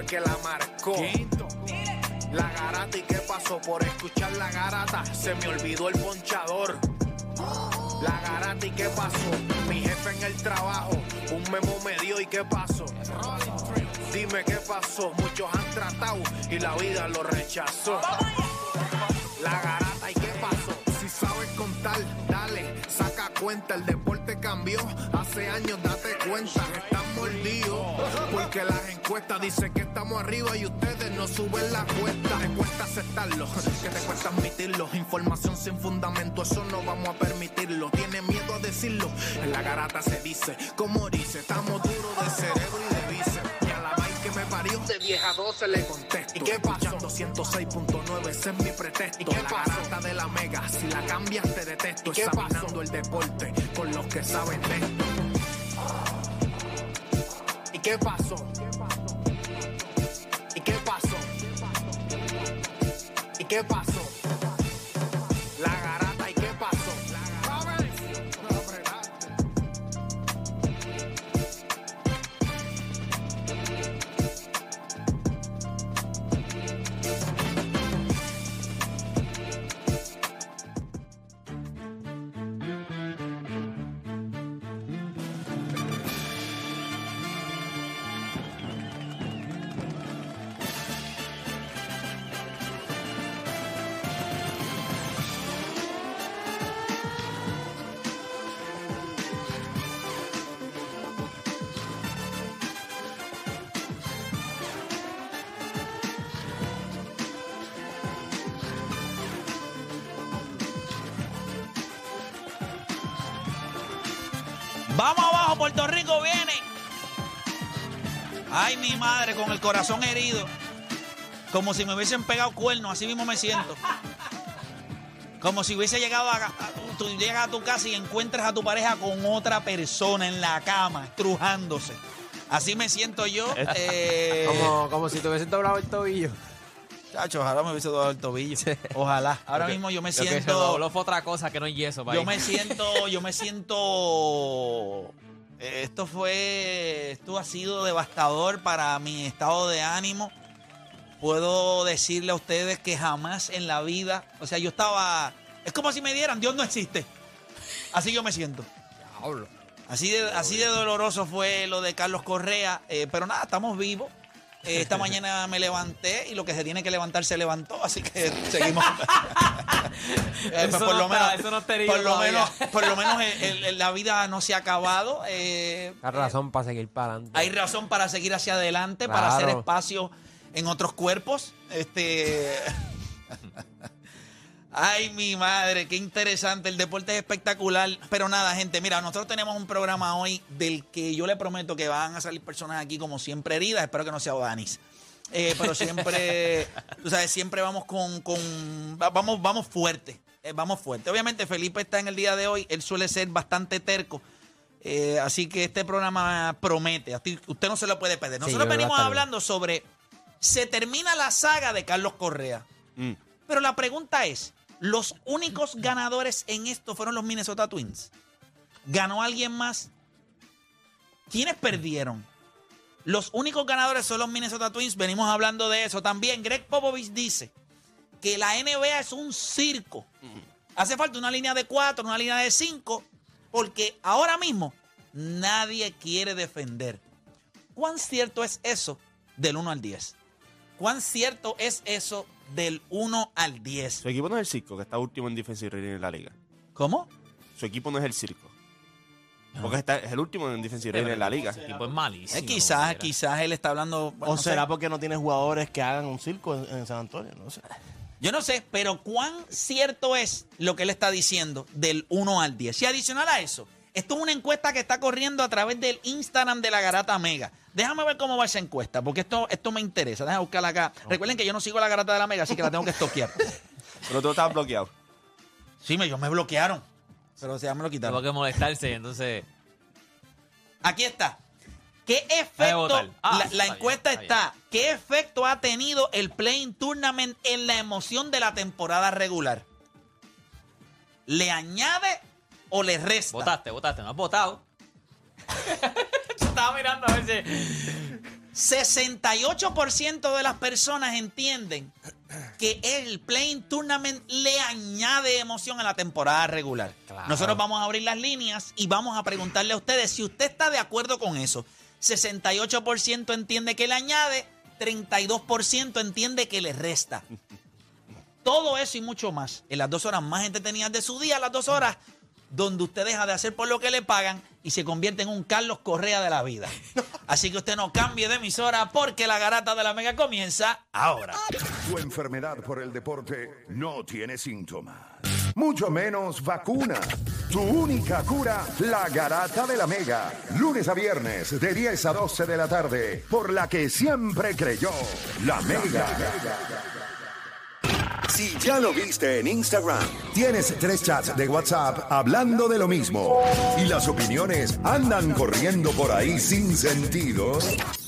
fue que la marcó. La garata y qué pasó por escuchar la garata. Se me olvidó el ponchador. La garata y qué pasó. Mi jefe en el trabajo, un memo me dio y qué pasó. Dime qué pasó. Muchos han tratado y la vida lo rechazó. La garata y qué pasó. Si sabes contar, dale, saca cuenta. El deporte cambió. Hace años date cuenta. Están mordidos. Porque las dicen que estamos arriba y ustedes no suben la cuesta. Te cuesta aceptarlo, que te cuesta admitirlo. Información sin fundamento, eso no vamos a permitirlo. Tiene miedo a decirlo. En la garata se dice, como dice, estamos duros de cerebro y de bíceps. Y a la que me parió, de vieja 12 le contesto. ¿Y qué pasó? 206.9, ese es mi pretexto. ¿Y qué la garata de la mega, si la cambias te detesto. ¿Y qué Examinando el deporte con los que saben de esto. ¿Y qué pasó? ¿Y qué pasó? Vamos abajo, Puerto Rico viene. Ay, mi madre, con el corazón herido. Como si me hubiesen pegado cuernos, así mismo me siento. Como si hubiese llegado a, a- tú llegas a tu casa y encuentras a tu pareja con otra persona en la cama, estrujándose. Así me siento yo. eh, Como, como si te hubiesen doblado el tobillo. Chacho, ojalá me hubiese dado el tobillo. Ojalá. Ahora mismo yo me Lo que se siento. dobló fue otra cosa que no yeso. Yo me siento, yo me siento. eh, Esto fue, esto ha sido devastador para mi estado de ánimo. Puedo decirle a ustedes que jamás en la vida, o sea, yo estaba, es como si me dieran, Dios no existe. Así yo me siento. Diablo. Así de, así de doloroso fue lo de Carlos Correa, eh, pero nada, estamos vivos. Eh, esta mañana me levanté y lo que se tiene que levantar se levantó, así que seguimos. Eh, Eso por no lo está- menos, no por lo menos, por lo menos el- el- la vida no se ha acabado. eh, Hay razón para seguir para adelante. hay razón para seguir hacia adelante, para hacer espacio en otros cuerpos. Este. Ay, mi madre, qué interesante. El deporte es espectacular. Pero nada, gente, mira, nosotros tenemos un programa hoy del que yo le prometo que van a salir personas aquí como siempre heridas. Espero que no sea Odanis. Eh, pero siempre, tú sabes, siempre vamos con, con va- vamos, vamos fuerte, eh, vamos fuerte. Obviamente Felipe está en el día de hoy, él suele ser bastante terco, eh, así que este programa promete, usted no se lo puede perder. Nosotros venimos hablando sobre, se termina la saga de Carlos Correa, Mm. pero la pregunta es, ¿los únicos ganadores en esto fueron los Minnesota Twins? ¿Ganó alguien más? ¿Quiénes perdieron? Los únicos ganadores son los Minnesota Twins. Venimos hablando de eso también. Greg Popovich dice que la NBA es un circo. Hace falta una línea de cuatro, una línea de cinco, porque ahora mismo nadie quiere defender. ¿Cuán cierto es eso del 1 al 10? ¿Cuán cierto es eso del 1 al 10? Su equipo no es el circo, que está último en defensive rating en la liga. ¿Cómo? Su equipo no es el circo. Porque está, es el último en defensive rating en la liga. El tipo es malísimo. Eh, quizás, quizás él está hablando. bueno, ¿O no será sé. porque no tiene jugadores que hagan un circo en, en San Antonio? No sé. Yo no sé, pero cuán cierto es lo que él está diciendo del 1 al 10. Y adicional a eso, esto es una encuesta que está corriendo a través del Instagram de la Garata Mega. Déjame ver cómo va esa encuesta, porque esto, esto me interesa. Déjame buscarla acá. Recuerden que yo no sigo la Garata de la Mega, así que la tengo que estoquear. Pero tú estabas bloqueado. Sí, me, ellos me bloquearon. Pero ya me lo quitaron. que molestarse, entonces. Aquí está. ¿Qué efecto? Ah, la, está la bien, encuesta está está. ¿Qué efecto ha tenido el Playing Tournament en la emoción de la temporada regular? ¿Le añade o le resta? Votaste, votaste. No has votado. Estaba mirando a ver si. 68% de las personas entienden que el Playing Tournament le añade emoción a la temporada regular. Claro. Nosotros vamos a abrir las líneas y vamos a preguntarle a ustedes si usted está de acuerdo con eso. 68% entiende que le añade, 32% entiende que le resta. Todo eso y mucho más en las dos horas más entretenidas de su día, las dos horas donde usted deja de hacer por lo que le pagan y se convierte en un Carlos Correa de la vida. Así que usted no cambie de emisora porque la garata de la mega comienza ahora. Tu enfermedad por el deporte no tiene síntomas, mucho menos vacuna. Tu única cura, la garata de la mega. Lunes a viernes de 10 a 12 de la tarde, por la que siempre creyó, la mega. Si ya lo viste en Instagram, tienes tres chats de WhatsApp hablando de lo mismo y las opiniones andan corriendo por ahí sin sentido,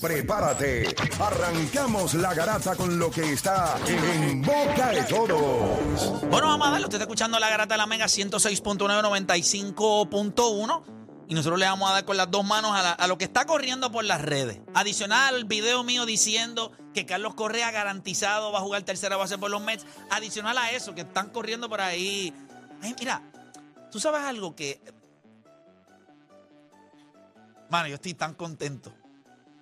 prepárate. Arrancamos la garata con lo que está en boca de todos. Bueno, vamos a escuchando la garata de la Mega 106.9, 95.1. Y nosotros le vamos a dar con las dos manos a, lo que está corriendo por las redes. Adicional al video mío diciendo que Carlos Correa garantizado va a jugar tercera base por los Mets. Adicional a eso, que están corriendo por ahí. Ay, mira, tú sabes algo que. Mano, yo estoy tan contento.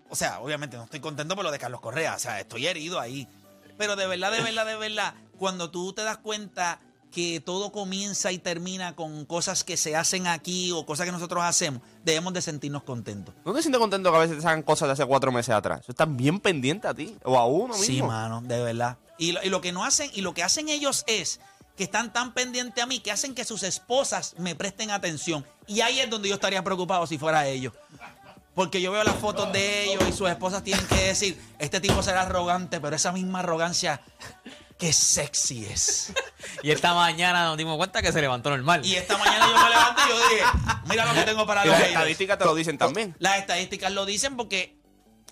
O sea, obviamente no estoy contento por lo de Carlos Correa. O sea, estoy herido ahí. Pero de verdad, de verdad, de verdad, cuando tú te das cuenta que todo comienza y termina con cosas que se hacen aquí o cosas que nosotros hacemos, debemos de sentirnos contentos. ¿No te sientes contento que a veces te sacan cosas de hace cuatro meses atrás? Eso están bien pendientes a ti o a uno mismo. Sí, mano, de verdad. Y lo, y lo que no hacen, y lo que hacen ellos es que están tan pendientes a mí que hacen que sus esposas me presten atención. Y ahí es donde yo estaría preocupado si fuera ellos. Porque yo veo las fotos de ellos y sus esposas tienen que decir, este tipo será arrogante, pero esa misma arrogancia, qué sexy es. Y esta mañana nos dimos cuenta que se levantó normal. Y esta mañana yo me levanté y yo dije, mira lo que tengo para Y los las haters. estadísticas te lo dicen también. Las estadísticas lo dicen porque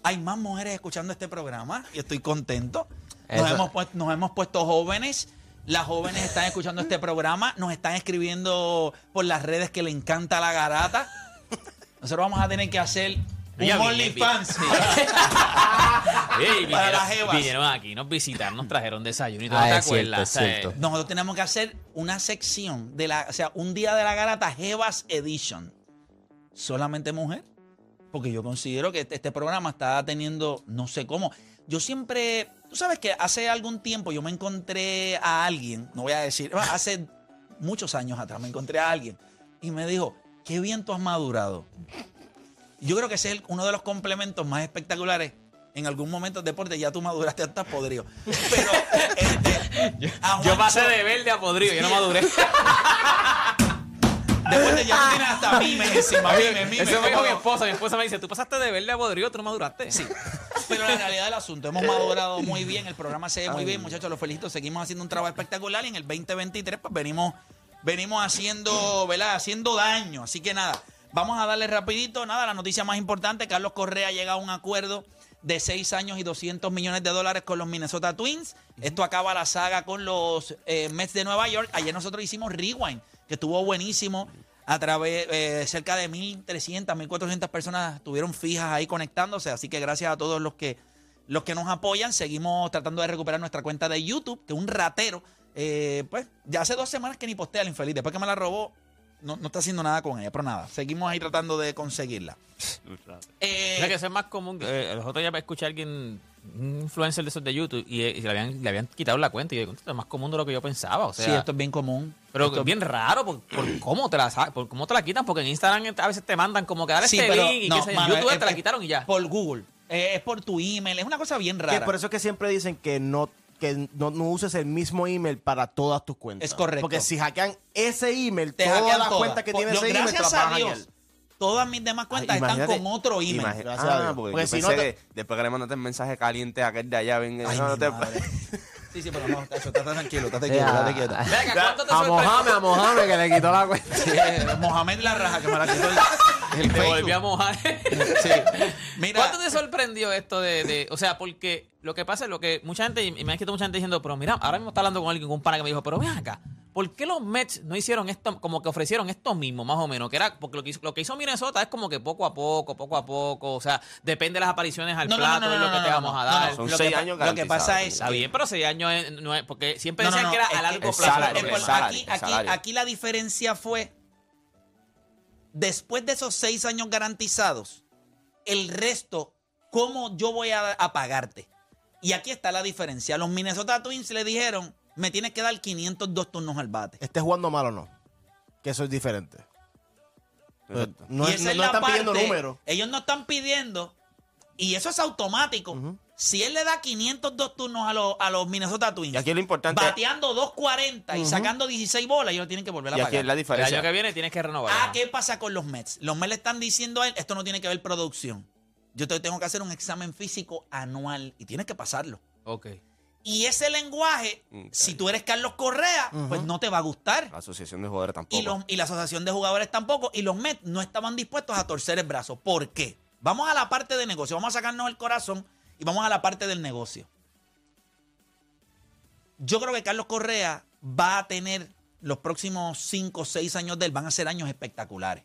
hay más mujeres escuchando este programa y estoy contento. Nos, Eso- hemos, puesto, nos hemos puesto jóvenes. Las jóvenes están escuchando este programa, nos están escribiendo por las redes que le encanta la garata. Nosotros vamos a tener que hacer un OnlyFans. Para vinieron, las jevas. vinieron aquí, nos visitaron, nos trajeron desayuno y todo, Ah, ¿te es cierto, acuerdas? es cierto. Nosotros tenemos que hacer una sección de la, o sea, un día de la garata Jevas Edition. Solamente mujer. Porque yo considero que este, este programa está teniendo, no sé cómo. Yo siempre, tú sabes que hace algún tiempo yo me encontré a alguien, no voy a decir, hace muchos años atrás me encontré a alguien y me dijo, qué bien tú has madurado. Yo creo que ese es el- uno de los complementos más espectaculares. En algún momento deporte ya tú maduraste hasta podrido. Pero este, Yo pasé de verde a podrido, yo no maduré. Después de ya tienes hasta mimes encima, mimes, mimes. Eso me dijo mi esposa. Mi esposa me dice, tú pasaste de verde a podrido, tú no maduraste. Sí. Pero la realidad del asunto, hemos madurado muy bien, el programa se ve muy bien, muchachos, los felicito, seguimos haciendo un trabajo espectacular y en el 2023 pues venimos, venimos haciendo, ¿verdad? Haciendo daño. Así que nada, vamos a darle rapidito, nada, la noticia más importante, Carlos Correa llega a un acuerdo de 6 años y 200 millones de dólares con los Minnesota Twins. Esto acaba la saga con los eh, Mets de Nueva York. Ayer nosotros hicimos Rewind, que estuvo buenísimo. A través, eh, cerca de 1.300, 1.400 personas estuvieron fijas ahí conectándose. Así que gracias a todos los que, los que nos apoyan. Seguimos tratando de recuperar nuestra cuenta de YouTube, que un ratero, eh, pues ya hace dos semanas que ni postea el infeliz. Después que me la robó, no, no está haciendo nada con ella, pero nada. Seguimos ahí tratando de conseguirla. Eh, O sea, que eso es más común. Eh, los otros días escuché a alguien, un influencer de esos de YouTube, y, eh, y le, habían, le habían quitado la cuenta. Y yo digo, esto es más común de lo que yo pensaba. O sea, sí, esto es bien común. pero Esto- es bien raro por, por cómo te la por cómo te la quitan, porque en Instagram a veces te mandan como que dale Sí, este pero link y no, yo. En YouTube es- te la quitaron y ya. Por Google. Eh, es por tu email. Es una cosa bien Que rara. por eso es que siempre dicen que no que no, no uses el mismo email para todas tus cuentas. Es correcto. Porque si hackean ese email, te todas hackean las cuentas que tiene yo, ese email te gracias las van a a Dios, todas mis demás cuentas están con otro email. imagi- Gracias a ah, Dios. porque, si no te- que después que le mandaste el mensaje caliente a aquel de allá, ven, Ay, no mi te- madre. Sí, sí, pero no, estate tranquilo, estate quieto, estate quieto. Venga, ¿cuánto te A sorprendió? Mohamed, a Mohamed que le quitó la cuenta. Sí, eh, Mohamed la raja que me la quitó el, el Te volví a mojar. Sí. Mira, ¿Cuánto te sorprendió esto de, de- O sea, porque lo que pasa es lo que mucha gente, y me ha escrito mucha gente diciendo, pero mira, ahora mismo está hablando con alguien, con un pana que me dijo, pero ven acá, ¿por qué los Mets no hicieron esto, como que ofrecieron esto mismo, más o menos? Que era, porque lo que, hizo, lo que hizo Minnesota es como que poco a poco, poco a poco, o sea, depende de las apariciones al No, plato no, lo que te vamos a dar. Son Lo seis que años Lo que pasa es Está bien, pero seis años es- no es, porque siempre decían no, que era a largo plazo. salario, Es el por- salario, aquí, la diferencia fue, después de esos seis años garantizados, el resto, ¿cómo yo voy a, a pagarte? Y aquí está la diferencia. Los Minnesota Twins le dijeron, me tienes que dar 502 turnos al bate. Esté jugando mal o no. Que eso es diferente. Exacto. No, es- no- es no la están pidiendo números. Ellos no están pidiendo, y eso es automático. Si él le da 502 turnos a los, a los Minnesota Twins, Y aquí lo importante- bateando 240 y sacando 16 bolas, ellos lo tienen que volver a Y pagar. aquí es la El diferencia. año que viene tienes que renovar. Ah, ¿qué pasa con los Mets? Los Mets le están diciendo a él, esto no tiene que ver producción. Yo te tengo que hacer un examen físico anual y tienes que pasarlo. Ok. Y ese lenguaje, Mm, si tú eres Carlos Correa, pues no te va a gustar. La asociación de jugadores tampoco. Y, los- y la asociación de jugadores tampoco. Y los Mets no estaban dispuestos a torcer el brazo. ¿Por qué? Vamos a la parte de negocio. Vamos a sacarnos el corazón y vamos a la parte del negocio. Yo creo que Carlos Correa va a tener los próximos 5 o 6 años de él, van a ser años espectaculares.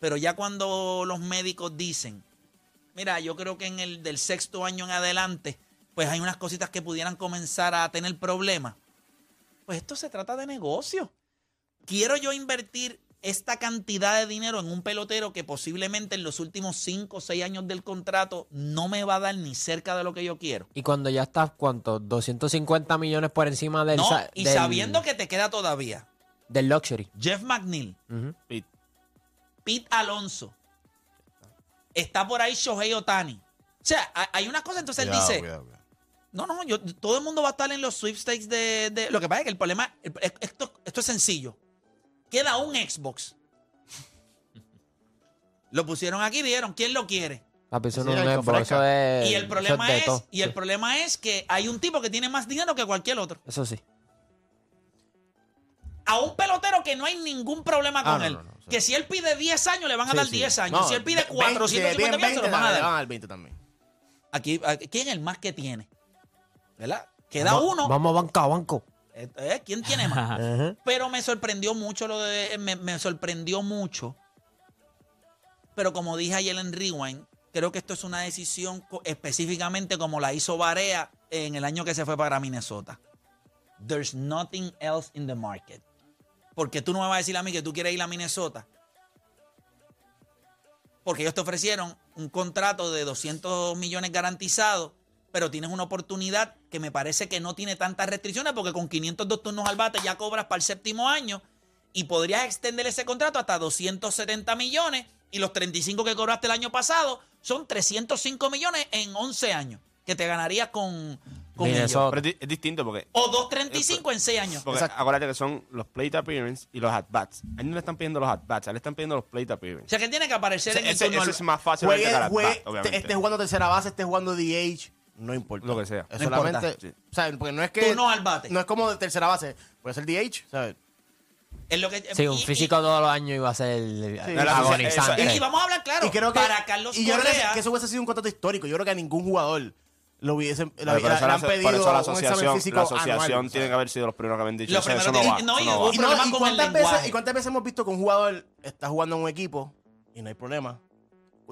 Pero ya cuando los médicos dicen, mira, yo creo que en el del sexto año en adelante, pues hay unas cositas que pudieran comenzar a tener problemas. Pues esto se trata de negocio. Quiero yo invertir esta cantidad de dinero en un pelotero que posiblemente en los últimos 5 o 6 años del contrato no me va a dar ni cerca de lo que yo quiero. Y cuando ya estás, ¿cuánto? 250 millones por encima del, No, y del- sabiendo que te queda todavía del luxury. Jeff McNeil, Ujú. Y- Pete Alonso, está por ahí Shohei Otani. O sea, hay- hay una cosa, entonces él dice, cuidado, cuidado. no, no, yo, todo el mundo va a estar en los sweepstakes de, de- Lo que pasa es que el problema, esto, esto es sencillo. Queda un Xbox. Lo pusieron aquí y dijeron, ¿quién lo quiere? Papi, eso Sí, no el es que Xbox, eso ofrezca. es. y el problema es, todo. y el problema es que hay un tipo que tiene más dinero que cualquier otro. Eso sí. A un pelotero que no hay ningún problema Ah, con no, él. no, no. Que si él pide 10 años, le van a Sí, dar sí. 10 años. No, si él pide ve- 450 si le piden millones, se los van a le dar. van a dar 20 también. Aquí, aquí, ¿quién es el más que tiene? ¿Verdad? Queda uno. Vamos banco a banco. Eh, eh, ¿Quién tiene más? Pero me sorprendió mucho lo de. Me, me sorprendió mucho. Pero como dije ayer en Rewind, creo que esto es una decisión específicamente como la hizo Barea en el año que se fue para Minnesota. There's nothing else in the market. Porque tú no me vas a decir a mí que tú quieres ir a Minnesota. Porque ellos te ofrecieron un contrato de 200 millones garantizados, pero tienes una oportunidad que me parece que no tiene tantas restricciones, porque con 502 turnos al bate ya cobras para el séptimo año y podrías extender ese contrato hasta 270 millones y los 35 que cobraste el año pasado son 305 millones en 11 años que te ganarías con, con ellos. Minnesota. Pero es, di- es distinto porque, O 235 en 6 años. porque acuérdate que son los plate appearance y los at-bats. A él no le están pidiendo los at-bats, a él le están pidiendo los plate O appearance. sea que tiene que aparecer en el ese- turno ese al- es más fácil Juegue, que juegue, at-bat, obviamente. esté jugando tercera base, esté jugando DH, no importa. Lo que sea. Es No solamente, importa. Sí. o porque no es que Turno al bate. no es como de tercera base, puede ser DH, ¿sabes? Es lo que, Sí, un y- físico todos los años iba a ser Sí. agonizante. Y, y vamos a hablar claro. y creo que para Carlos y yo creo que, Correa, que eso hubiese sido un contrato histórico. Yo creo que a ningún jugador lo hubiesen le, Pero por eso la, han por pedido eso la un examen asociación, físico la asociación anual, tiene que haber sido los primeros que habían dicho Lo eso, eso primero no que- va, no, eso y no hubo va. un Y, no, problema ¿y con el cuántas veces, ¿Y cuántas veces hemos visto que un jugador está jugando en un equipo y no hay problema?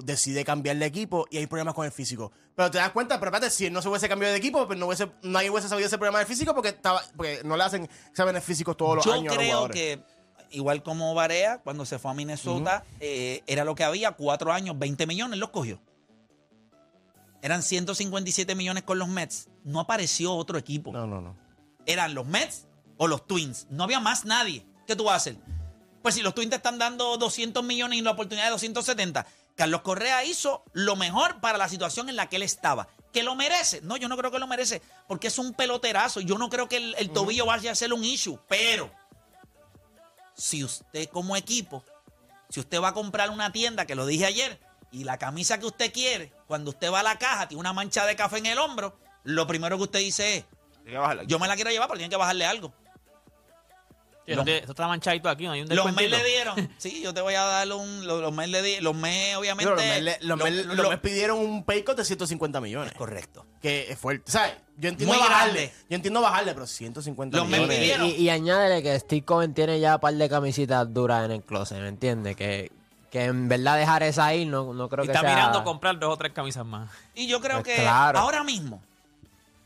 Decide cambiar de equipo y hay problemas con el físico. Pero te das cuenta, pero espérate, si él no se hubiese cambiado de equipo, pues no hubiese, nadie hubiese sabido ese problema del físico porque estaba, porque no le hacen exámenes físicos todos los yo años a los creo jugadores. que, igual como Barea, cuando se fue a Minnesota, eh, era lo que había, cuatro años, 20 millones, los cogió. Eran 157 millones con los Mets. No apareció otro equipo. No, no, no. Eran los Mets o los Twins. No había más nadie. ¿Qué tú vas a hacer? Pues si los Twins te están dando 200 millones y la oportunidad de 270, Carlos Correa hizo lo mejor para la situación en la que él estaba. ¿Que lo merece? No, yo no creo que lo merece, porque es un peloterazo. Yo no creo que el, el tobillo vaya a ser un issue. Pero, si usted como equipo, si usted va a comprar una tienda, que lo dije ayer, y la camisa que usted quiere, cuando usted va a la caja, tiene una mancha de café en el hombro, lo primero que usted dice es, yo me la quiero llevar, pero tiene que bajarle algo. Sí, Esto esto está manchadito aquí, no hay un Los descuentito. le dieron, sí, yo te voy a dar un. Los, los Mets le di, los Mets, obviamente. Pero los Mets le- los los pidieron un pay cut de 150 millones. Correcto. Que es fuerte. ¿Sabes? Yo entiendo Muy bajarle. grande. Yo entiendo bajarle, pero 150 Los millones. Y, pidieron. y- y añádele que Steve Cohen tiene ya un par de camisitas duras en el closet, ¿me entiendes? Que, que en verdad dejar esa ahí no, no creo Y que está sea... mirando comprar dos o tres camisas más. Y yo creo Pues que claro. ahora mismo,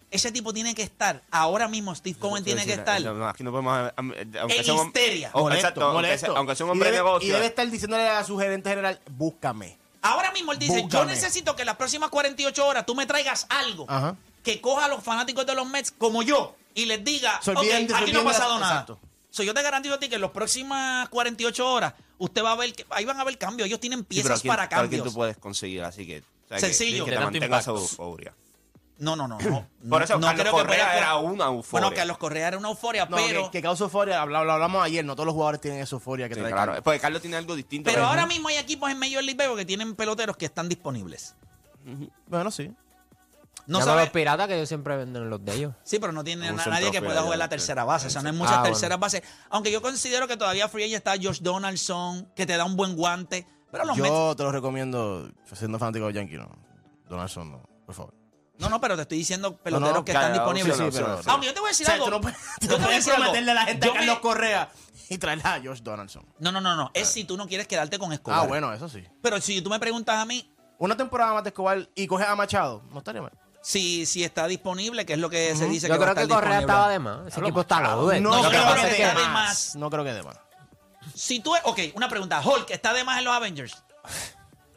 ese tipo tiene que estar, ahora mismo Steve Cohen tiene que estar No, aquí no podemos. Aunque en sea un- histeria. Oh, Molesto, exacto, aunque molesto. aunque sea un Y hombre de debe- negocio. Y debe estar diciéndole a su gerente general, búscame. Ahora mismo él dice, yo necesito que en las próximas 48 horas tú me traigas algo Ajá. que coja a los fanáticos de los Mets como yo y les diga, aquí no ha pasado nada. exacto. So, yo te garantizo a ti que en las próximas 48 horas usted va a ver, que, ahí van a haber cambios. Ellos tienen Sí, pero piezas ¿quién- para pero ¿quién cambios. tú puedes conseguir, así que. o sea, que- Sencillo. Que, te euforia. No, no, no. no Por eso no Carlos creo que Correa pueda- era una euforia. Bueno, Carlos Correa era una euforia, No, pero... que, que causa euforia, lo hablamos ayer, no todos los jugadores tienen esa euforia que Sí, trae claro. Carlos. Porque Carlos tiene algo distinto. Pero ahora mismo hay equipos en Major League Baseball que tienen peloteros que están disponibles. Bueno, sí. No Llama a sabe, los piratas que ellos siempre venden los de ellos. Sí, pero no tiene na- nadie que pueda jugar la tercera base. O sea, no hay muchas Ah, bueno. terceras bases. Aunque yo considero que todavía free agent está Josh Donaldson, que te da un buen guante. Pero los Mets. Yo te lo recomiendo, siendo fanático de Yankee, no. Donaldson, no, por favor. No, no, pero te estoy diciendo peloteros no, que ya, están disponibles. opciones, Sí, pero-. Aunque yo te voy a decir O sea, algo. tú no puedes, yo tú te no voy a puedes decir algo. prometerle a la gente Yo a Carlos me- Correa y traerla a Josh Donaldson. No, no, no, no. Es si tú no quieres quedarte con Escobar. Ah, bueno, eso sí. Pero si tú me preguntas a mí, Una temporada más de Escobar y coges a Machado, no estaría mal. Si, si está disponible, que es lo que se dice Yo que va a creo que estar Correa disponible. estaba de más. Ese equipo está loaded. No, No, Lo que creo pasa que esté de más. No creo que de más. Si tú, ok, una pregunta. Hulk, ¿está de más en los Avengers?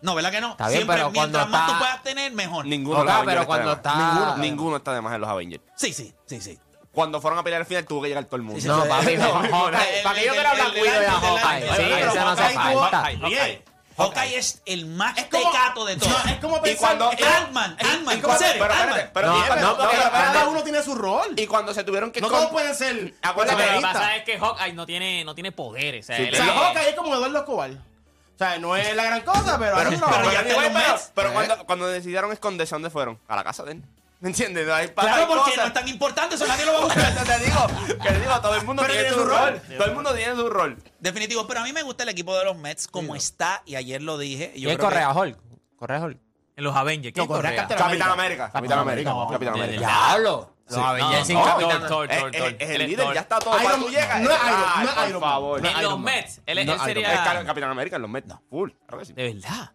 No, ¿verdad que no? Está bien, Siempre, pero cuando mientras más está- tú puedas tener, mejor. Ninguno Ok, de los pero Avengers cuando está de más. está- Ninguno, ninguno está de más en los Avengers. Sí, sí, sí, sí. Cuando fueron a pelear al final tuvo que llegar todo el mundo. Sí, sí, No, sí. papi, No, Hawkeye, ¿Para qué yo quiero hablar cuido de Hawkeye? Sí, ese no hace falta. Hawkeye es el más Es como- tecato de todos. No, es como Y pensar... cuando- es- Ant-Man, Ant-Man, es como- en serio, pero espérate, Ant-Man. pero- No, pero- no, pero porque- cada uno tiene su rol. Y cuando se tuvieron que No todos pueden ser... Acuérdate, Lo que pasa es que Hawkeye no tiene, no tiene poderes. O sea, Sí, Hawkeye es como Eduardo Escobar. O sea, no es la gran cosa, pero... Pero, pero, ya pero, te los pero- ¿Eh? cuando, cuando decidieron esconderse, ¿a dónde fueron? A la casa de él. ¿Me entiendes? Hay, Claro, porque cosas- no es tan importante, eso nadie lo va a buscar. te digo, que te digo, todo el mundo Pero tiene, tiene su rol. rol. Todo el mundo tiene su rol. Definitivo, pero a mí me gusta el equipo de los Mets como está, y ayer lo dije. y Yo ¿Quién creo que- Correa, Hulk? Correa, Hulk. En los Avengers. ¿Quién No, Correa Correa? Capitán América. Capitán América. No, Capitán América. Diablo. Sí. Los Avengers sin no, Capitán- Es, Thor, es- Thor. es Él el líder, Thor. ya está todo. Iron- tú llegas, no es Iron- no es Iron favor. No En es los. Mets. Él, No, sería. Capitán América en los Mets. Full. Claro que sí. De verdad.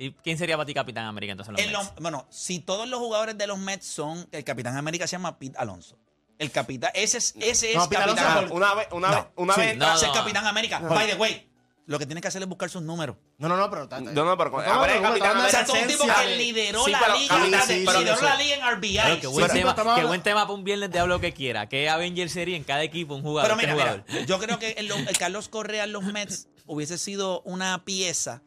¿Y quién sería para ti Capitán América entonces en los En Mets? los- bueno, si todos los jugadores de los Mets son. El Capitán América se llama Pete Alonso. El capitán. Ese es, ese es No, Capitán Alonso América. Una vez, una No. vez, una Sí. vez. No, es Capitán América. By the way, lo que tiene que hacer es buscar sus números. No, no, no, pero... No, no, pero No, ahora es no, Capitán O sea, son un tipo que de- lideró Sí, la pero liga, sí, lideró la liga en Claro, RBI. qué buen, Sí, tema, estamos qué buen tema para un viernes de hablo lo que quiera. ¿Qué Avenger sería en cada equipo un jugador? Pero ¿Qué mira, jugador? mira, yo creo que el, el Carlos Correa en los Mets hubiese sido una pieza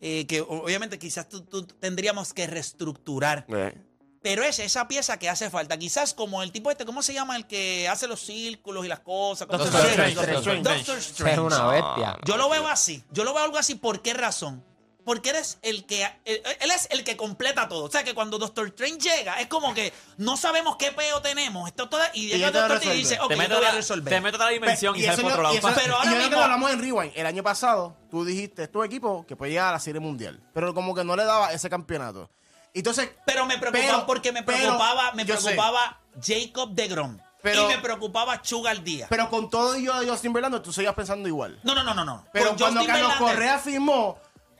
eh, que obviamente quizás tú- tú tendríamos que reestructurar. Eh, Pero es esa pieza que hace falta. Quizás como el tipo este, ¿cómo se llama? El que hace los círculos y las cosas. Doctor Doctor Strange, Doctor Doctor Strange. Es una bestia. Yo lo veo así. Yo lo veo algo así. ¿Por qué razón? Porque eres el que. Él, él es el que completa todo. O sea que cuando Doctor Strange llega, es como que no sabemos qué peo tenemos. Esto todo, y Y llega Doctor Strange y dice, ok, te, yo meto voy a la, resolver. te meto otra dimensión y, eso sales por otro lado. y eso- Pero ahora y mismo- lo hablamos en Rewind. El año pasado, tú dijiste, es tu equipo que puede llegar a la Serie Mundial. Pero como que no le daba ese campeonato. Entonces, Pero me preocupaba Pero- porque me pero- preocupaba, me preocupaba Jacob de Grom. Pero- y me preocupaba Chugal Díaz. pero con todo y yo de Justin Verlander, tú seguías pensando igual. no, no, no, no, no. Pero Con cuando Justin Carlos Verlander- Correa firmó,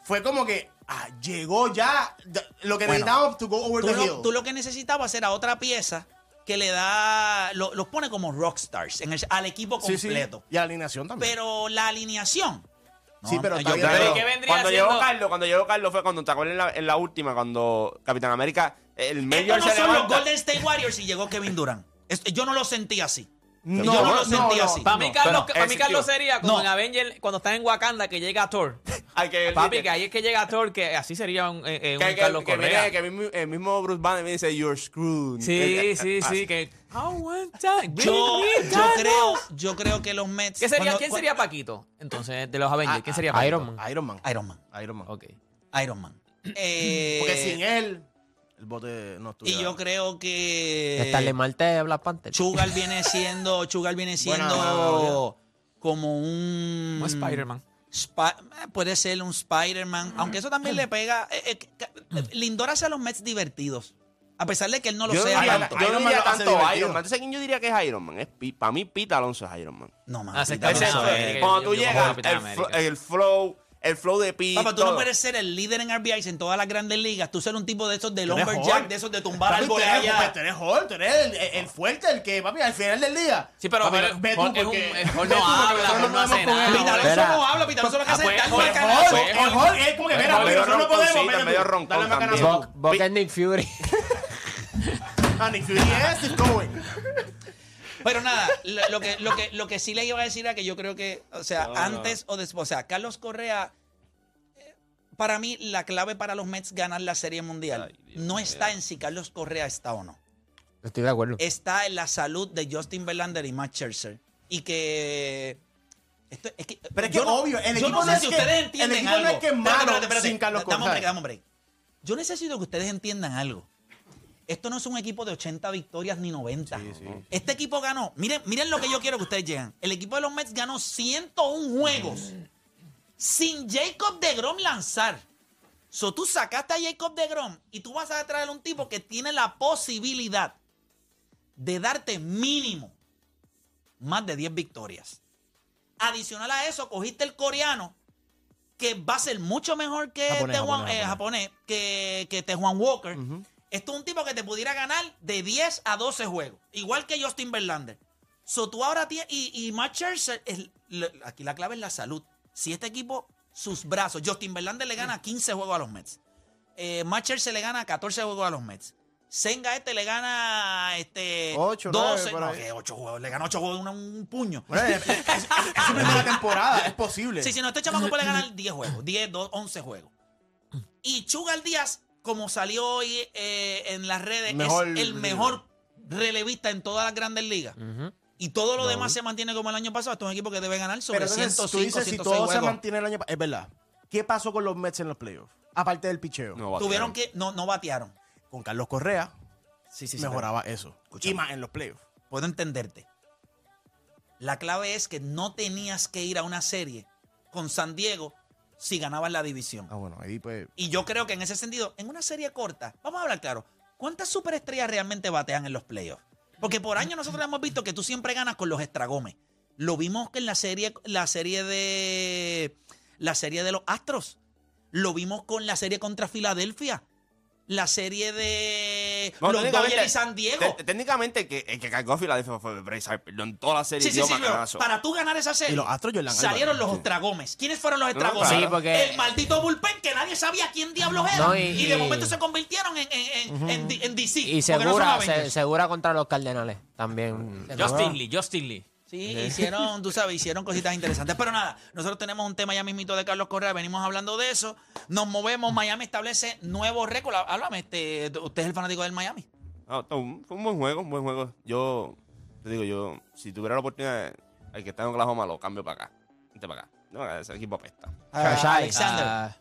fue como que ah, llegó ya lo que Bueno, necesitábamos to go over tú the lo, hill. tú lo que necesitabas era otra pieza que le da, lo- los pone como rockstars en el- al equipo Sí, sí. completo. Y a la alineación también. Pero la alineación. Sí, pero yo bien, creo- Pero, ¿y qué vendría Cuando llegó Carlos, cuando llegó Carlos fue cuando te acuerdas en la, en la última, cuando Capitán América, el medio Estos no se son los. Golden State Warriors y llegó Kevin Durant. Es- Yo no lo sentí así. No, yo no, lo sentí no, así. Para mí, Carlos, para mí Carlos sería como No. en Avenger cuando está en Wakanda que llega Thor. Ay, que, Papi, que ahí es que llega Thor, que así sería un, eh, eh, un que, Carlos que Correa. viene- que el mismo- el mismo Bruce Banner me dice, you're screwed. Sí, Eh, eh, sí, así. sí, que... Yo, creo, yo creo que los Mets. ¿Qué sería, cuando- ¿Quién sería Paquito? Entonces, de los Avengers, ¿quién sería Paquito? Iron Man. Iron Man. Iron Man. Iron Man. Ok. Iron Man. Eh, Porque sin él, el bote no estuviera. y yo creo que. Starling Marte de Black Panther. Chugal viene siendo. Chugal viene siendo como un. Como Spider-Man. Eh, puede ser un Spider-Man. Aunque eso también le pega. eh, eh, ca- Lindor hace a los Mets divertidos. A pesar de que él no lo Yo sea diría, tanto. yo no Iron Man diría tanto. Iron Man. Entonces, ¿quién yo diría que es Iron Man? Es, para mí, Pete Alonso es Iron Man. No, man. Alonso es- cuando tú llegas, el flow, el flow de Pete. Papá, tú no puedes ser el líder en RBIs en todas las grandes ligas. Tú ser un tipo de esos de lumberjack, de esos de tumbar Papi, tú árboles eres, allá. tú eres Hulk, tú eres el, el- el fuerte, el que, papi, al final del día. Sí, pero Papi, Hulk- ve tú Hulk es un- porque- Hulk ve no porque habla, Hulk no hace nada. Espera. no habla, Pete Alonso lo que Ah, hace pues, es darle pues, macanazo. pues, El Hulk es como que, mira, pero nosotros no podemos. medio roncón también. Buck es Nick Fury. Ah, Nick Fury es Cohen. Pero nada, lo, lo que, lo, que, lo que sí le iba a decir era que yo creo que, o sea, No, no. antes o después, o sea, Carlos Correa, eh, para mí la clave para los Mets ganar la Serie Mundial Ay, Dios no está en si Carlos Correa está o no. Estoy de acuerdo. Está en la salud de Justin Verlander y Matt Scherzer. Y que... Esto, es que, Pero es yo que no- obvio, el equipo no no sé es si que- ustedes el entienden equipo no algo. es que es Espérate, malo espérate, espérate. sin Carlos Dame un Correa. break, dame un break. Yo necesito que ustedes entiendan algo. Esto no es un equipo de 80 victorias ni 90. Este equipo ganó. Miren, miren lo que yo quiero que ustedes lleguen. El equipo de los Mets ganó 101 juegos sin Jacob de Grom lanzar. So tú sacaste a Jacob de Grom y tú vas a traer a un tipo que tiene la posibilidad de darte mínimo más de 10 victorias. Adicional a eso, cogiste el coreano que va a ser mucho mejor que Japonés, eh, japonés. japonés, que, que Tejuan Walker. Esto es un tipo que te pudiera ganar de 10 a 12 juegos. Igual que Justin Verlander. So, tú ahora tienes. Y, y Matt Scherzer, es- aquí la clave es la salud. Si este equipo, sus brazos. Justin Verlander le gana 15 juegos a los Mets. Eh, Matt Scherzer le gana 14 juegos a los Mets. Senga este le gana este Ocho, 12. nueve, por no, ahí. que 8 juegos. Le gana 8 juegos un, un puño. Es, su primera temporada, es posible. Sí, sí, no, este chamaco puede ganar 10 juegos, 10, 2, 11 juegos. Y Chugal Díaz, como salió hoy eh, en las redes, Mejor es el mejor relevista en todas las grandes ligas. Y todo lo demás se mantiene como el año pasado. Esto es un equipo que debe ganar sobre Pero entonces, 105, tú dices, si 106 todo se mantiene el año pasado, es verdad. ¿Qué pasó con los Mets en los playoffs? Aparte del picheo. No, Tuvieron que, no, no batearon. Con Carlos Correa Sí, sí, sí. mejoraba eso. Y más en los playoffs. Puedo entenderte. La clave es que no tenías que ir a una serie con San Diego si ganabas la división. Ah, bueno, ahí pues. Y yo creo que en ese sentido, en una serie corta, vamos a hablar claro, ¿cuántas superestrellas realmente batean en los playoffs? Porque por años nosotros hemos visto que tú siempre ganas con los estragomes. Lo vimos que en la serie, la serie de la serie de los Astros. Lo vimos con la serie contra Filadelfia. La serie de No, los técnicamente- Dodgers y San Diego. te- Técnicamente, que, el que cargó a Filadelfia fue Bryce Harper. En toda la serie Sí, sí, sí, pero para tú ganar esa serie. Y los Astros, Jordan Salieron los. ¿Quiénes fueron los No, claro. Porque- El maldito bullpen que nadie sabía quién diablos era. No, y, y- de momento se convirtieron en, en, en, en DC. Y no segura, Avengers. se- segura contra los Cardenales también. Justin Lee, Justin Lee. Sí, hicieron, tú sabes, hicieron cositas interesantes. Pero nada, nosotros tenemos un tema ya mismito de Carlos Correa, venimos hablando de eso. Nos movemos, Miami establece nuevo récord. Háblame, este, usted es el fanático del Miami. No, no, un- fue un buen juego, un buen juego. Yo, te digo, yo, si tuviera la oportunidad, el que está en Oklahoma lo cambio para acá. Vente para acá. No, ese equipo apesta. Ah, Alexander. ah,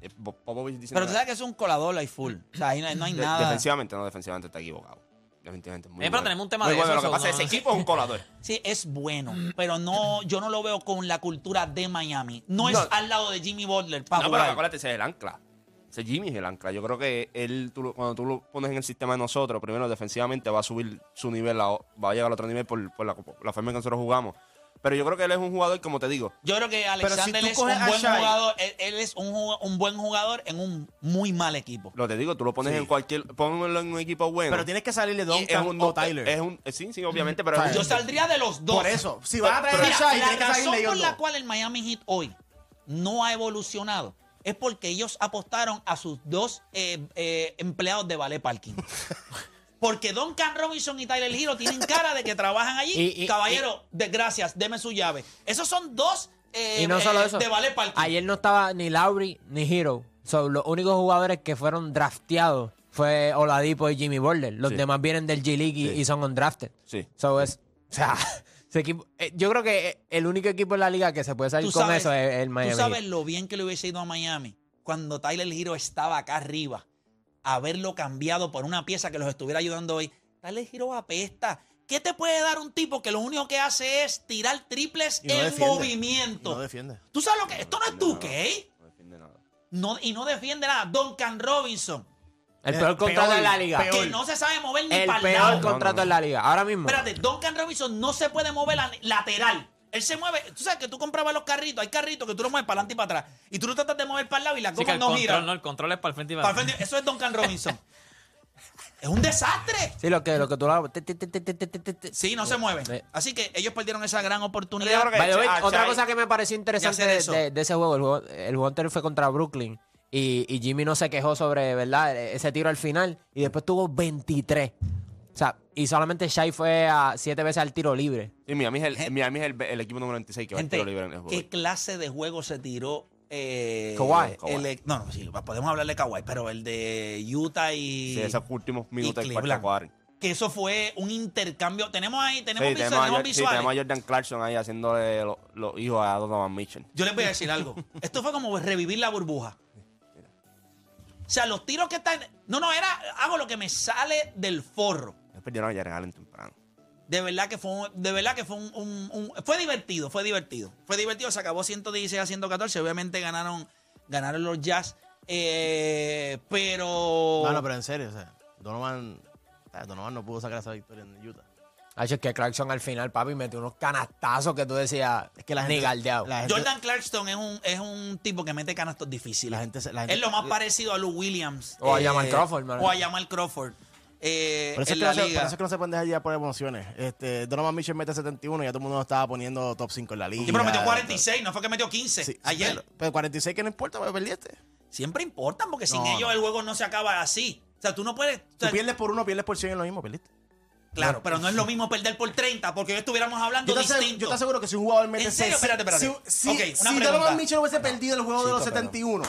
Eh, Bo- Popovich dice Pero tú sabes que es un colador ahí full. O sea, ahí no, hay- no hay De- nada. Defensivamente, no, defensivamente está equivocado. Definitivamente. Muy Eh, pero bueno. tenemos un tema Muy de bueno. eso, Lo que pasa es que ese equipo es un colador. Sí, es bueno, pero no, yo no lo veo con la cultura de Miami. No, es al lado de Jimmy Butler para No, pero jugar. acuérdate, ese es el ancla. Ese Jimmy es el ancla. Yo creo que él, tú cuando tú lo pones en el sistema de nosotros, primero defensivamente va a subir su nivel, a- va a llegar al otro nivel por, por la, la forma en que nosotros jugamos. Pero yo creo que él es un jugador, como te digo, Yo creo que Alexander es un buen Shai- jugador. Él, él es un, ju- un buen jugador en un muy mal equipo. lo te digo, tú lo pones Sí. en cualquier, ponlo en un equipo bueno. Pero tienes que salirle Y es Duncan un- o Tyler. Es un, sí, sí, obviamente, pero Yo saldría de los dos. Por eso, si vas a traer Mira, a Shai, la razón por la cual el Miami Heat hoy no ha evolucionado es porque ellos apostaron a sus dos eh, eh, empleados de ballet parking. Porque Duncan Robinson y Tyler Hero tienen cara de que trabajan allí. Y- y- Caballero, de, gracias, deme su llave. Esos son dos eh, y no solo eh, eso. de ballet parking. Ayer no estaba ni Lowry ni Hero. So, los únicos jugadores que fueron drafteados fue Oladipo y Jimmy Butler. Los Sí. demás vienen del G League y, Sí. y son undrafted. Sí. So, es, o sea, ese equipo, eh, yo creo que el único equipo en la liga que se puede salir con sabes- eso es el Miami. Tú sabes lo bien que le hubiese ido a Miami cuando Tyler Hero estaba acá arriba. Haberlo cambiado por una pieza que los estuviera ayudando hoy. Tyler Hero apesta. ¿Qué te puede dar un tipo que lo único que hace es tirar triples Y no en defiende. movimiento? Y no defiende. ¿Tú sabes lo que? Esto no es tu ¿qué? No defiende nada. No, y no defiende nada. Duncan Robinson. El Eh, peor contrato peor, de la liga. peor. Que no se sabe mover ni El para el peor contrato no. en la liga. Ahora mismo. Espérate, Duncan Robinson no se puede mover la- lateral. Él se mueve. Tú sabes que tú comprabas los carritos. Hay carritos que tú los mueves para adelante y para atrás. Y tú lo tratas de mover para el lado y las gomas el no control, giran. no, el control es para el frente y para Para el frente. Eso es Duncan Robinson. es un desastre. Sí, lo que, lo que tú lo. Sí, no se mueven. Sí. Así que ellos perdieron esa gran oportunidad. otra Chai. cosa que me pareció interesante de, eso. de- de ese juego, el juego, el juego anterior fue contra Brooklyn y, y Jimmy no se quejó sobre, ¿verdad? Ese tiro al final y después tuvo 23. O sea, y solamente Shai fue a siete veces al tiro libre. Sí, Miami es el, Gente- Miami es el, el equipo número 26 que va a Gente, tiro libre en el juego. ¿qué clase de juego se tiró? Eh, Kawhi. el- no, no, sí, podemos hablarle de Kawhi, pero el de Utah y. Sí, esos últimos minutos del cuarto Cleveland. cuadro. que eso fue un intercambio. Tenemos ahí, tenemos, Sí, tenemos, a, tenemos Jor- sí, visuales. tenemos a Jordan Clarkson ahí haciéndole lo- los hijos a Donovan Mitchell. Yo les voy a decir algo. Esto fue como revivir la burbuja. O sea, los tiros que están. No, no, era. Hago lo que me sale del forro. Después perdieron a Jared Allen temprano. De verdad que fue un, de verdad que fue un, un- un- fue divertido, fue divertido. Fue divertido, se acabó 116 a 114. Obviamente ganaron, ganaron los Jazz. eh, pero. No, no, pero en serio, o sea, Donovan, Donovan no pudo sacar esa victoria en Utah. Hacho, es que Clarkson al final, papi, metió unos canastazos que tú decías, Es que la ni gente, galdeado. la gente, Jordan Clarkson es un, es un tipo que mete canastos difíciles. la gente, se- la gente- es lo más parecido a Lou Williams. O a Jamal Crawford, man. O a Jamal Crawford. Eh, Por eso, es en que la no se, liga. por eso es que no se pueden dejar ya por emociones. Este, Donovan Mitchell mete 71 y ya todo el mundo estaba poniendo top 5 en la liga. Sí, pero metió 46, no fue que metió 15 Sí, sí, ayer. Pero, pero 46 que no importa, porque perdiste. Siempre importan porque sin No, ellos no. el juego no se acaba así. O sea, tú no puedes. o sea, Tú pierdes por uno, pierdes por 100 en lo mismo, perdiste. claro, pero no es lo mismo perder por 30 porque hoy estuviéramos hablando Yo te, distinto. yo te aseguro que si un jugador mete ¿En serio? Espérate, espérate. Si, si, Ok, una si pregunta. Donovan Mitchell hubiese perdido el juego de los Chico, pero- 71,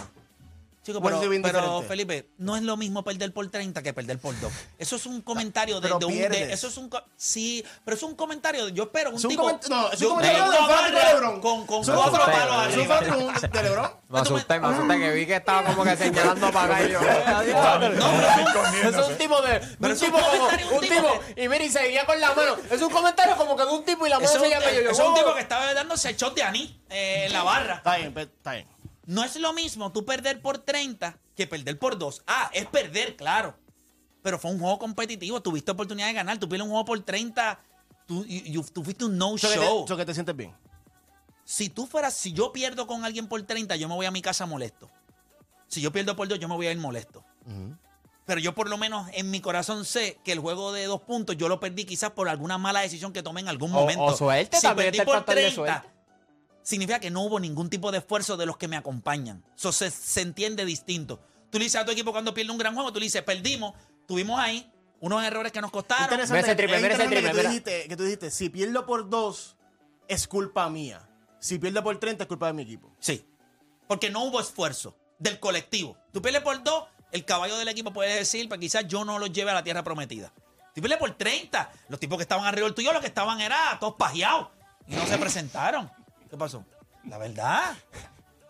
Chico, pero, pero. Felipe, no es lo mismo perder por 30 que perder por 2. Eso es un comentario de, Pero de un. de- eso es un. Sí, pero es un comentario. Yo espero un Es un tipo. coment- no, es un yo- comentario con de de LeBron. Con, con cuatro palos es un arriba. de LeBron. Me asusté, me asusté que vi que estaba como que señalando para acá. y yo, No, Eso es un tipo de. Pero un tipo como. un tipo. Y mira, y seguía con la mano. Es un comentario como que de un tipo y la mano Eso se es un, llama yo. es un tipo que estaba dándose el shot de anís eh, en la barra. Está bien, está bien. No es lo mismo tú perder por 30 que perder por 2. Ah, es perder, claro. Pero fue un juego competitivo. Tuviste oportunidad de ganar. Tú pierdes un juego por 30. Tú, y- y- tú fuiste un no-show. eso que te sientes bien. Si tú fueras, si yo pierdo con alguien por 30, yo me voy a mi casa molesto. Si yo pierdo por 2, yo me voy a ir molesto. Pero yo por lo menos en mi corazón sé que el juego de dos puntos yo lo perdí quizás por alguna mala decisión que tomé en algún O- momento. o suerte, si perdí por factor de 30, suerte. Significa que no hubo ningún tipo de esfuerzo de los que me acompañan. Eso se, se entiende distinto. Tú le dices a tu equipo cuando pierde un gran juego, tú le dices, perdimos, tuvimos ahí unos errores que nos costaron. Interesante, Mira ese triple, mira ese triple, que, tú dijiste, que tú dijiste, si pierdo por 2, es culpa mía. Si pierdo por 30, es culpa de mi equipo. Sí. Porque no hubo esfuerzo del colectivo. Tú pierdes por dos, el caballo del equipo puede decir, pues quizás yo no los lleve a la tierra prometida. Tú pierdes por 30. Los tipos que estaban arriba del tuyo, los que estaban era todos pajeados. Y no se presentaron. ¿Qué pasó? La verdad.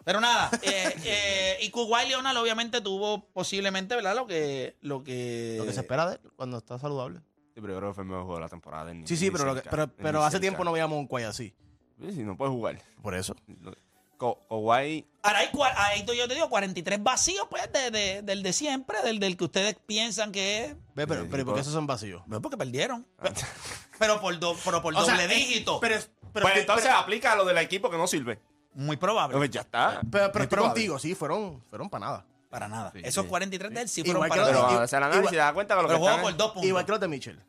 Pero nada, eh, eh, y Kuwait Leonard obviamente tuvo posiblemente, ¿verdad? Lo que... Lo que, Lo que se espera de él cuando está saludable. Sí, pero yo creo que fue el mejor juego de la temporada. ni- Sí, sí, pero, lo que- pero, pero hace cerca. tiempo no veíamos un Kawhi así. Sí, sí, no puede jugar. Por eso. Ka- Kawhi, Ahora hay, ahí yo te digo 43 vacíos, pues, de, de- del de siempre, del, del que ustedes piensan que es. Ve, pero, pero ¿y ¿por qué esos son vacíos? Bueno, porque perdieron. Pero por, do- pero por O sea, doble eh, dígito. Pero, pero, pues entonces aplica lo del equipo que no sirve. Muy probable. Pues ya está. pero, pero, contigo, sí, fueron, fueron para nada. Para nada. Sí, Esos sí. 43 de él sí fueron para nada. Pero igual- hacer el análisis y igual- da cuenta que lo que están por dos puntos. Igual que los de Mitchell.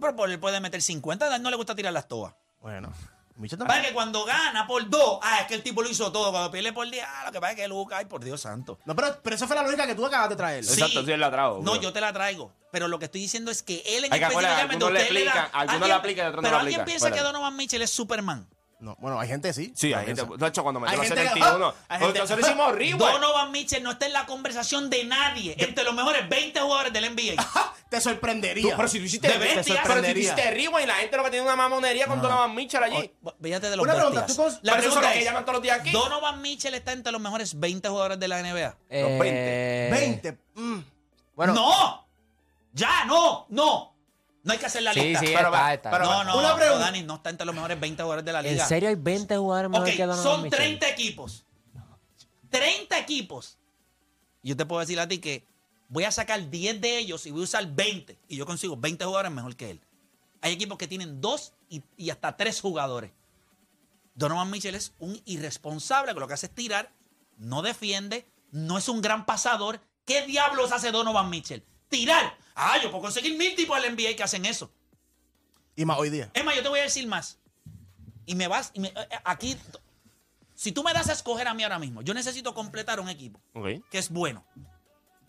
Pero por él puede meter 50. A él no le gusta tirar las toas. Bueno, Para también. que cuando gana por dos, ah, es que el tipo lo hizo todo. Cuando pierde por 10, ah, lo que pasa es que Lucas, ay, por Dios santo. No, pero, pero esa fue la lógica que tú acabas de traer. Sí. Exacto, sí, él la trajo. No, bro. yo te la traigo. Pero lo que estoy diciendo es que él en Hay que específicamente algunos le aplican, algunos alguien- le aplican y otros no Pero alguien piensa que. Donovan Mitchell es Superman. No, bueno, hay gente sí. Sí, hay gente. De hecho, cuando metió los que- 71, hay porque gente- nosotros hicimos rewind. Donovan Mitchell no está en la conversación de nadie. Entre los mejores 20 jugadores del NBA. Te Tú, sorprendería. pero si tú hiciste De bestia. pero si tú hiciste rewind y la gente lo que tiene una mamonería con Donovan Mitchell allí. Fíjate de los Una pregunta, bestias. ¿tú La Pero eso es pregunta lo que es, llaman todos los días aquí. Donovan Mitchell está entre los mejores 20 jugadores de la NBA. Eh, 20. 20. mm. Bueno, ¡No! ¡Ya, no! ¡No! No hay que hacer la Sí, lista. sí, Pero está, va- está. pero no, no, Una pregunta. Dani, no está entre los mejores 20 jugadores de la ¿En liga. serio hay 20 jugadores Ok, mejor que Donovan son Mitchell? 30 equipos. 30 equipos. Yo te puedo decir a ti que voy a sacar 10 de ellos y voy a usar 20. Y yo consigo 20 jugadores mejor que él. Hay equipos que tienen dos y, y hasta tres jugadores. Donovan Mitchell es un irresponsable que lo que hace es tirar, no defiende, no es un gran pasador. ¿Qué diablos hace Donovan Mitchell? Tirar. Ah, yo puedo conseguir mil tipos del NBA que hacen eso. Y más hoy día. Es más, yo te voy a decir más. Y me vas, y me- eh, eh, aquí, si tú me das a escoger a mí ahora mismo, yo necesito completar un equipo Ok. que es bueno.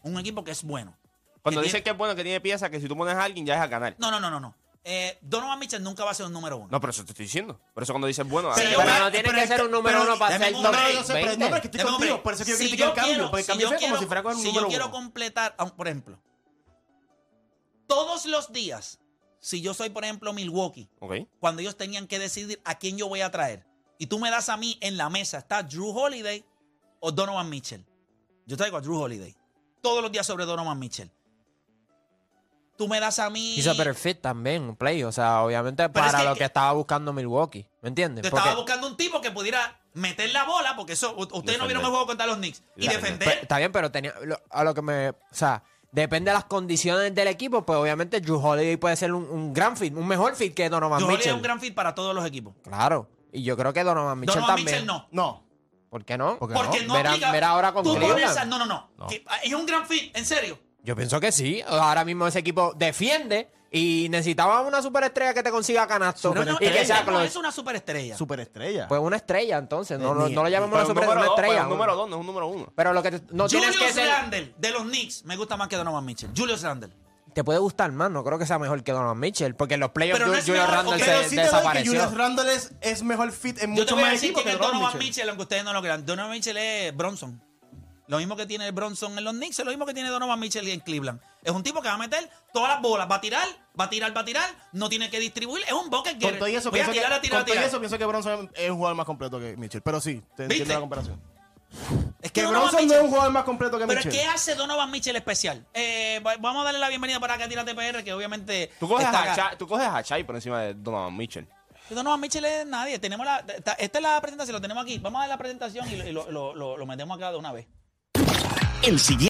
Un equipo que es bueno. Cuando Que dicen tiene- que es bueno, que tiene piezas, que si tú pones a alguien ya es a ganar. No, no, no, no, no. Eh, Donovan Mitchell nunca va a ser un número uno. No, pero eso te estoy diciendo. Por eso cuando dices bueno, Pero yo- Pero no tiene que ser que- un número pero- uno para ser un No, yo sé, pero- 20. no, pero es que estoy contigo, por eso quiero Si criticar el yo cambio. Porque el si cambio yo quiero- si fuera con el si número yo quiero uno. completar, ah, por ejemplo, todos los días, si yo soy, por ejemplo, Milwaukee, cuando ellos tenían que decidir a quién yo voy a traer, y tú me das a mí en la mesa, está Drew Holiday o Donovan Mitchell. Yo traigo a Drew Holiday. Todos los días sobre Donovan Mitchell. Tú me das a mí. Hizo perfect también, un play. O sea, obviamente es para que- lo que estaba buscando Milwaukee. ¿Me entiendes? Porque- estaba buscando un tipo que pudiera meter la bola, porque eso, ustedes no vieron el juego contra los Knicks, y Defender. está bien, pero tenía lo- a lo que me. O sea, depende de las condiciones del equipo, pues obviamente Drew Holiday puede ser un, un gran fit, un mejor fit que Donovan Drew Holiday Mitchell. es un gran fit para todos los equipos. Claro. Y yo creo que Donovan Mitchell Donovan también. Mitchell no. No. ¿Por qué no? Porque Porque no, Verá- aplica- verá ahora con tú Cleveland. pones a- No, no, no. Que- Es un gran fit, en serio. Yo pienso que sí. Ahora mismo ese equipo defiende y necesitaba una superestrella que te consiga canasto Pero no, y que sea no es una superestrella. Superestrella. Pues una estrella, entonces. No, Eh, no, no lo llamemos Pero una número dos, pero un número dos, no es un número uno. Pero lo que te- no tienes que Julius ser. Randle, de los Knicks, me gusta más que Donovan Mitchell. Julius Randle. Te puede gustar más, no creo que sea mejor que Donovan Mitchell, porque en los playoffs Pero no Ju- es Julius mejor, Randle ok, se sí te doy que desapareció. Julius Randle es, es mejor fit en Yo te muchos voy a más decir equipos quién que es Donovan Donovan Mitchell. Mitchell, aunque ustedes no lo crean. Donovan Mitchell es Bronson. Lo mismo que tiene Bronson en los Knicks, es lo mismo que tiene Donovan Mitchell en Cleveland. Es un tipo que va a meter todas las bolas, va a tirar, va a tirar, va a tirar, no tiene que distribuir, es un bucket Con getter. todo y eso, Voy a pienso que, tirar, a tirar, a con todo y tirar. eso pienso que Bronson es un jugador más completo que Mitchell. Pero sí, te entiendo ¿Viste? la comparación. Es que Que Donovan Bronson no Mitchell- es un jugador más completo que Pero Mitchell. ¿qué hace Donovan Mitchell especial? Eh, va- vamos a darle la bienvenida para acá a Tírate PR, que obviamente Tú coges, está a acá. Chai, tú coges a Chai por encima de Donovan Mitchell. Donovan Mitchell es nadie. Tenemos la, esta esta es la presentación, lo tenemos aquí. Vamos a dar la presentación y lo, y lo- lo- lo- lo metemos acá de una vez. El siguiente